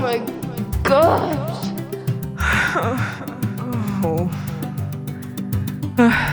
my gosh. Oh. oh. oh.